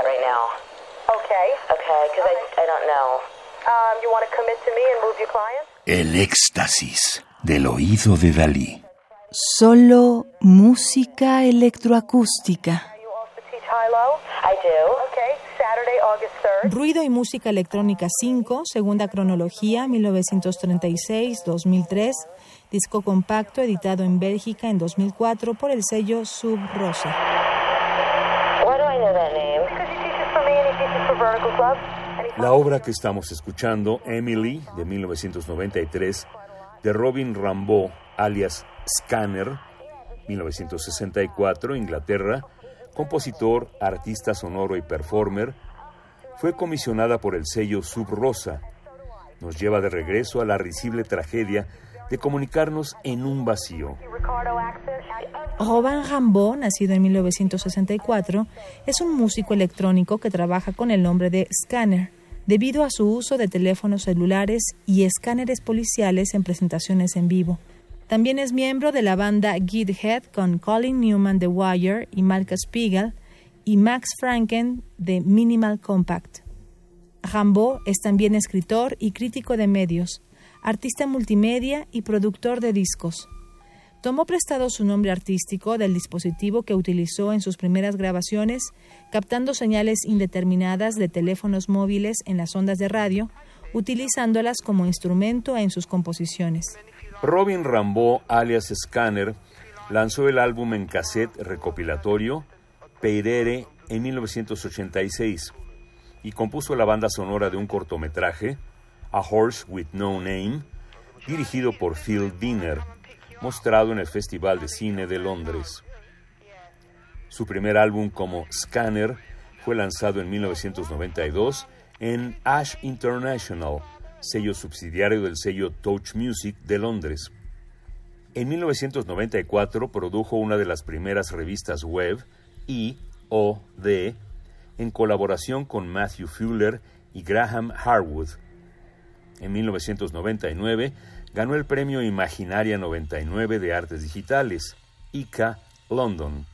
that right now. Okay. Okay, because I, I don't know. Um, you want to commit to me and move your client? El éxtasis del oído de Dalí. Solo música electroacústica. You also teach high-low? I do. Okay. Saturday, August 3rd. Ruido y Música Electrónica 5, segunda cronología, 1936-2003, disco compacto editado en Bélgica en 2004 por el sello Sub Rosa. Why do I know that name? Because he teaches for me and he teaches for Vertical Club. And he La obra que estamos escuchando, Emily, de 1993, de Robin Rambeau, alias Scanner, 1964, Inglaterra, compositor, artista sonoro y performer, fue comisionada por el sello Sub Rosa. Nos lleva de regreso a la risible tragedia de comunicarnos en un vacío. Robin Rambeau, nacido en 1964, es un músico electrónico que trabaja con el nombre de Scanner, debido a su uso de teléfonos celulares y escáneres policiales en presentaciones en vivo. También es miembro de la banda Githead con Colin Newman de Wire y Malka Spiegel y Max Franken de Minimal Compact. Rambeau es también escritor y crítico de medios, artista multimedia y productor de discos. Tomó prestado su nombre artístico del dispositivo que utilizó en sus primeras grabaciones, captando señales indeterminadas de teléfonos móviles en las ondas de radio, utilizándolas como instrumento en sus composiciones. Robin Rambeau, alias Scanner, lanzó el álbum en cassette recopilatorio Peirere en 1986 y compuso la banda sonora de un cortometraje, A Horse with No Name, dirigido por Phil Dinner, mostrado en el Festival de Cine de Londres. Su primer álbum como Scanner fue lanzado en 1992 en Ash International, sello subsidiario del sello Touch Music de Londres. En 1994 produjo una de las primeras revistas web, I.O.D., en colaboración con Matthew Fuller y Graham Harwood. En 1999 ganó el premio Imaginaria 99 de Artes Digitales, ICA London.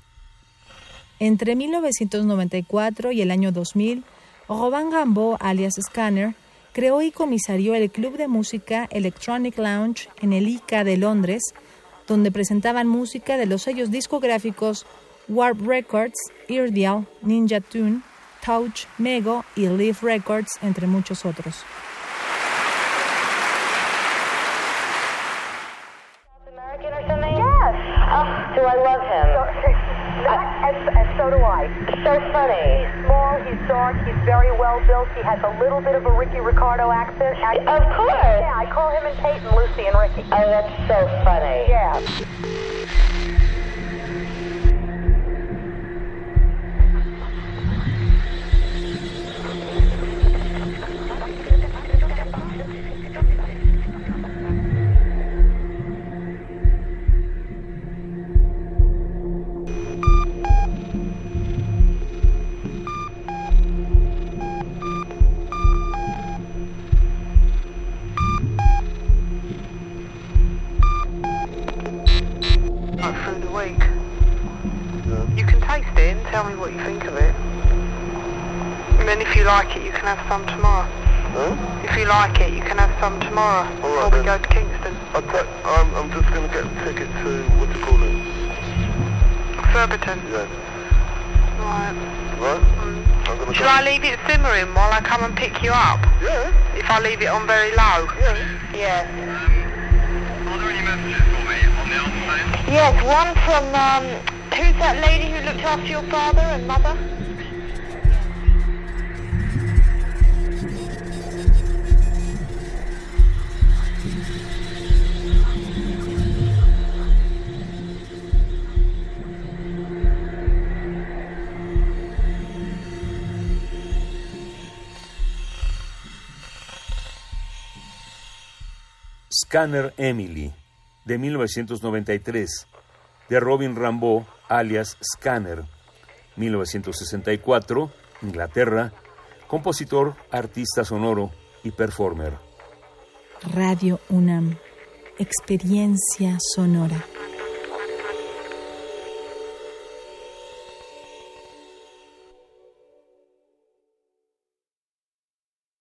Entre 1994 y el año 2000, Robin Rambeau, alias Scanner, creó y comisarió el Club de Música Electronic Lounge en el ICA de Londres, donde presentaban música de los sellos discográficos Warp Records, Eardial, Ninja Tune, Touch, Mego y Leaf Records, entre muchos otros. Funny. He's small, he's dark, he's very well built. He has a little bit of a Ricky Ricardo accent. I, Of course. Yeah, I call him and Peyton Lucy and Ricky. Oh, that's so funny. Yeah. Tell me what you think of it. And then if you like it, you can have some tomorrow. If you like it, you can have some tomorrow before we go to Kingston. I'll ta- I'm, I'm just going to get a ticket to, what do you call it? Surbiton. Yeah. Right. Right? Mm. I'm going to Shall I leave it simmering while I come and pick you up? Yeah. If I leave it on very low? Yeah. Yes. Are there any messages Yes, one from, um, who's that lady who looked after your father and mother? Scanner Emily, de 1993, de Robin Rambeau, alias Scanner, 1964, Inglaterra, compositor, artista sonoro y performer. Radio UNAM, experiencia sonora.